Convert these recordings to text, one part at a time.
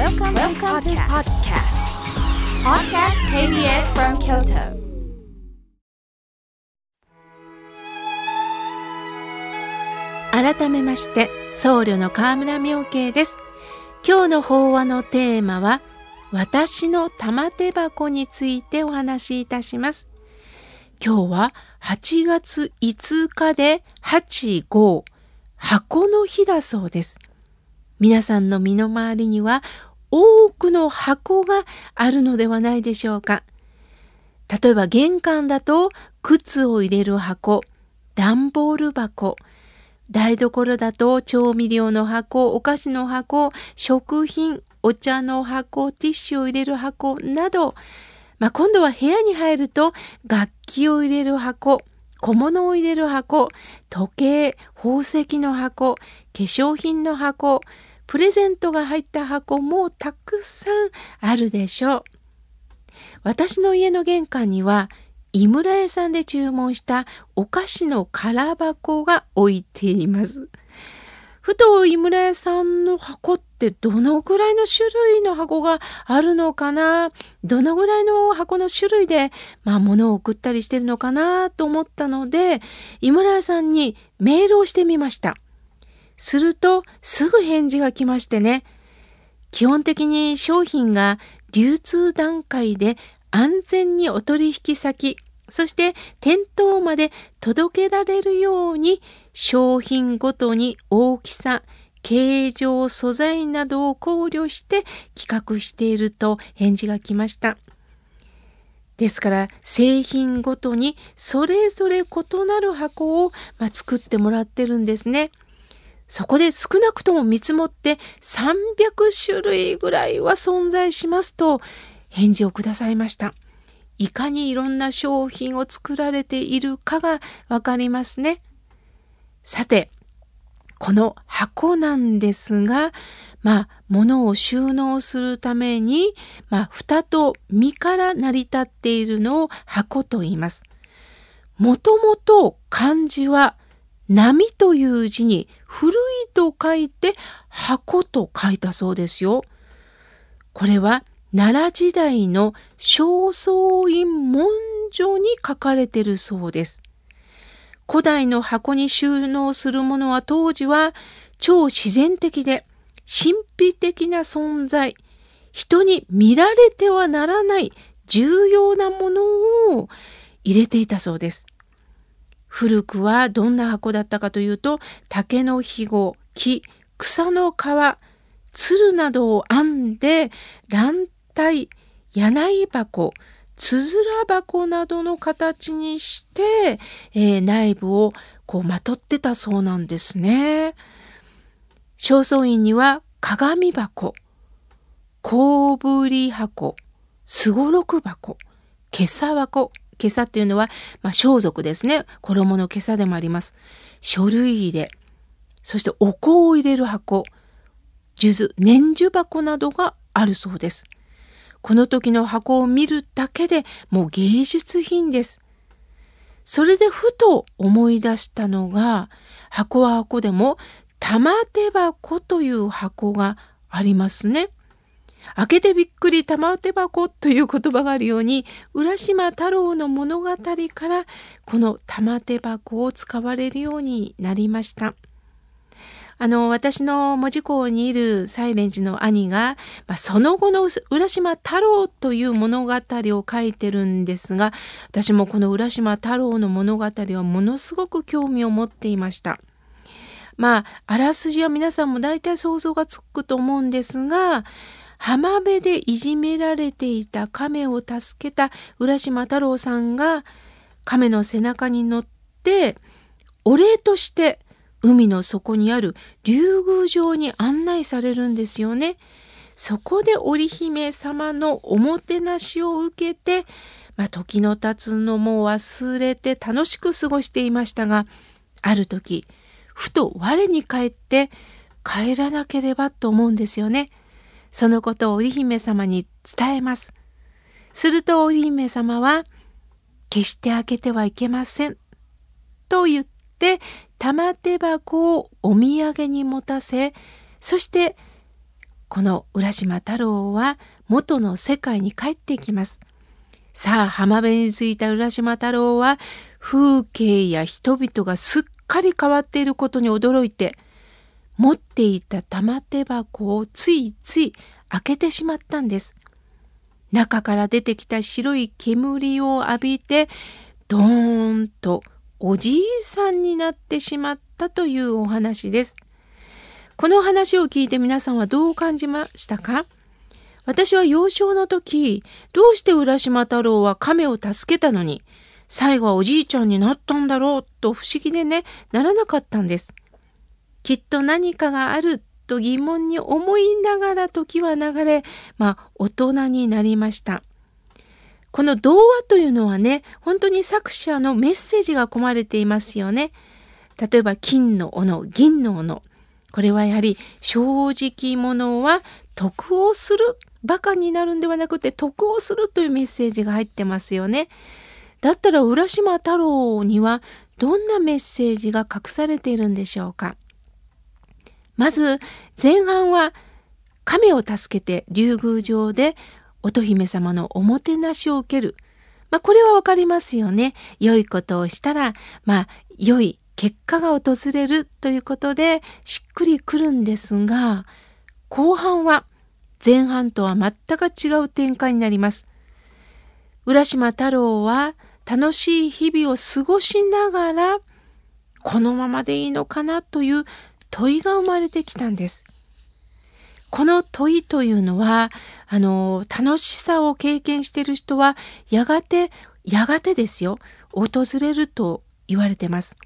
Welcome, Welcome to podcast. Podcast KBS from Kyoto. 改めまして僧侶の河村明慶です今日の法話のテーマは私の玉手箱についてお話しいたします今日は8月5日で8号箱の日だそうです皆さんの身の回りには多くの箱があるのではないでしょうか。例えば玄関だと靴を入れる箱段ボール箱台所だと調味料の箱、お菓子の箱、食品、お茶の箱、ティッシュを入れる箱など、まあ、今度は部屋に入ると楽器を入れる箱、小物を入れる箱、時計、宝石の箱、化粧品の箱、プレゼントが入った箱もたくさんあるでしょう。私の家の玄関には井村屋さんで注文したお菓子の空箱が置いています。ふと井村屋さんの箱ってどのぐらいの種類の箱があるのかなどのぐらいの箱の種類で、まあ、物を送ったりしてるのかなと思ったので、井村屋さんにメールをしてみました。すると、すぐ返事が来ましてね。基本的に商品が流通段階で安全にお取引先、そして店頭まで届けられるように商品ごとに大きさ、形状、素材などを考慮して企画していると返事が来ました。ですから製品ごとにそれぞれ異なる箱を、まあ、作ってもらってるんですね。そこで少なくとも見積もって300種類ぐらいは存在しますと返事をくださいました。いかにいろんな商品を作られているかがわかりますね。さて、この箱なんですが、まあ、物を収納するために、まあ、蓋と身から成り立っているのを箱と言います。もともと漢字は波という字に古いと書いて箱と書いたそうですよ。これは奈良時代の正倉院文書に書かれてるそうです。古代の箱に収納するものは当時は超自然的で神秘的な存在、人に見られてはならない重要なものを入れていたそうです。古くはどんな箱だったかというと竹の肥後、木、草の皮、鶴などを編んで乱体柳箱つづら箱などの形にして、えー、内部をこうまとってたそうなんですね。正倉院には鏡箱、小ぶり箱、すごろく箱、袈裟箱、袈裟っていうのは、まあ、装束ですね。衣の袈裟でもあります。書類入れ、そしてお香を入れる箱、数珠、年珠箱などがあるそうです。この時の箱を見るだけでもう芸術品です。それでふと思い出したのが箱は箱でも玉手箱という箱がありますね。開けてびっくり玉手箱という言葉があるように浦島太郎の物語からこの玉手箱を使われるようになりました。あの、私の文字工にいるサイレンジの兄が、まあ、その後の浦島太郎という物語を書いてるんですが、私もこの浦島太郎の物語はものすごく興味を持っていました。まあ、あらすじは皆さんも大体想像がつくと思うんですが、浜辺でいじめられていた亀を助けた浦島太郎さんが亀の背中に乗ってお礼として海の底にある竜宮城に案内されるんですよね。そこで織姫様のおもてなしを受けて、まあ、時の経つのも忘れて楽しく過ごしていましたがある時ふと我に返って帰らなければと思うんですよね。そのことを織姫様に伝えます。すると織姫様は「決して開けてはいけません」と言って玉手箱をお土産に持たせそしてこの浦島太郎は元の世界に帰ってきます。さあ浜辺に着いた浦島太郎は風景や人々がすっかり変わっていることに驚いて持っていた玉手箱をついつい開けてしまったんです。中から出てきた白い煙を浴びてドーンとおじいさんになってしまったというお話です。この話を聞いて皆さんはどう感じましたか？私は幼少の時、どうして浦島太郎は亀を助けたのに、最後はおじいちゃんになったんだろうと不思議でね、ならなかったんです。きっと何かがあると疑問に思いながら時は流れ、まあ大人になりました。この童話というのはね、本当に作者のメッセージが込まれていますよね。例えば金の斧、銀の斧。これはやはり正直者は得をするバカになるんではなくて得をするというメッセージが入ってますよね。だったら浦島太郎にはどんなメッセージが隠されているんでしょうか。まず前半は亀を助けて竜宮城で乙姫様のおもてなしを受ける。まあこれはわかりますよね。良いことをしたら、まあ良い結果が訪れるということでしっくりくるんですが後半は前半とは全く違う展開になります。浦島太郎は楽しい日々を過ごしながらこのままでいいのかなという問いが生まれてきたんです。この問いというのはあの楽しさを経験している人はやがてやがてですよ訪れると言われてます。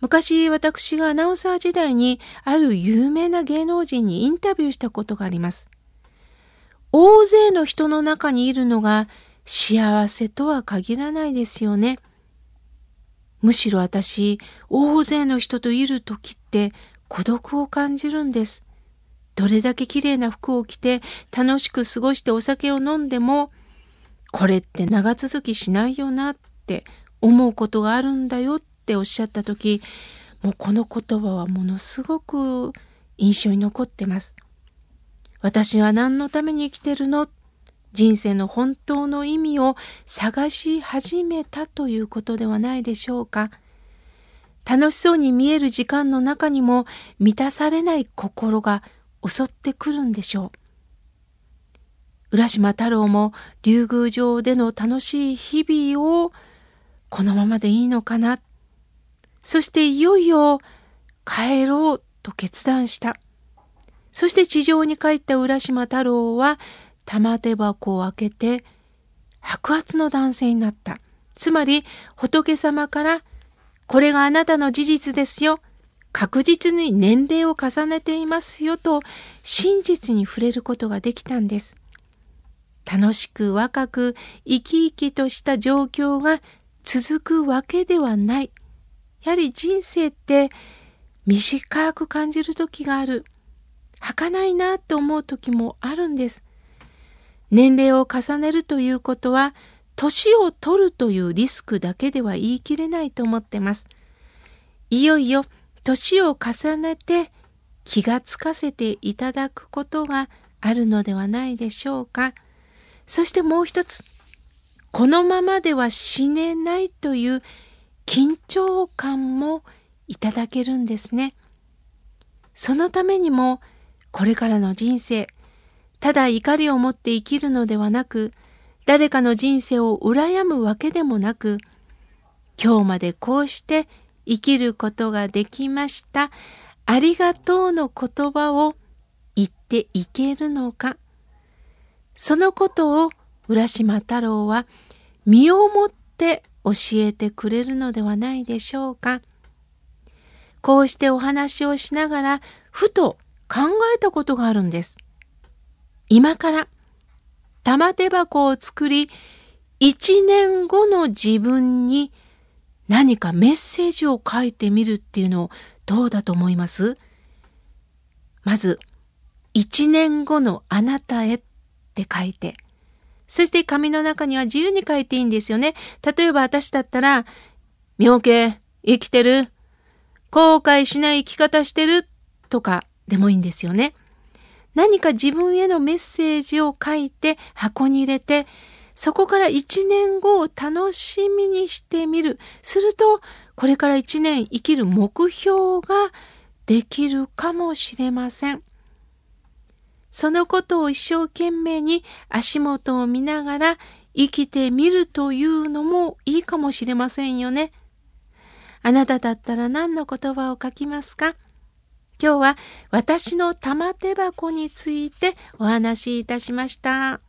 昔私がアナウンサー時代にある有名な芸能人にインタビューしたことがあります。大勢の人の中にいるのが幸せとは限らないですよね。むしろ私、大勢の人といる時って孤独を感じるんです。どれだけ綺麗な服を着て楽しく過ごしてお酒を飲んでも、これって長続きしないよなって思うことがあるんだよっておっしゃった時もうこの言葉はものすごく印象に残ってます。私は何のために生きてるの？人生の本当の意味を探し始めたということではないでしょうか。楽しそうに見える時間の中にも満たされない心が襲ってくるんでしょう。浦島太郎も竜宮城での楽しい日々をこのままでいいのかな？そしていよいよ帰ろうと決断した。そして地上に帰った浦島太郎は玉手箱を開けて白髪の男性になった。つまり仏様からこれがあなたの事実ですよ。確実に年齢を重ねていますよと真実に触れることができたんです。楽しく若く生き生きとした状況が続くわけではない。やはり人生って短く感じる時がある。儚いなって思う時もあるんです。年齢を重ねるということは年を取るというリスクだけでは言い切れないと思ってます。いよいよ年を重ねて気がつかせていただくことがあるのではないでしょうか。そしてもう一つ、このままでは死ねないという緊張感もいただけるんですね。そのためにもこれからの人生ただ怒りを持って生きるのではなく誰かの人生を羨むわけでもなく今日までこうして生きることができましたありがとうの言葉を言っていけるのかそのことを浦島太郎は身をもって教えてくれるのではないでしょうか。こうしてお話をしながらふと考えたことがあるんです。今から玉手箱を作り一年後の自分に何かメッセージを書いてみるっていうのをどうだと思います？まず一年後のあなたへって書いてそして紙の中には自由に書いていいんですよね。例えば私だったら、妙慶、生きてる？後悔しない生き方してる？とかでもいいんですよね。何か自分へのメッセージを書いて箱に入れて、そこから1年後を楽しみにしてみる。すると、これから1年生きる目標ができるかもしれません。そのことを一生懸命に足元を見ながら生きてみるというのもいいかもしれませんよね。あなただったら何の言葉を書きますか？今日は私の玉手箱についてお話しいたしました。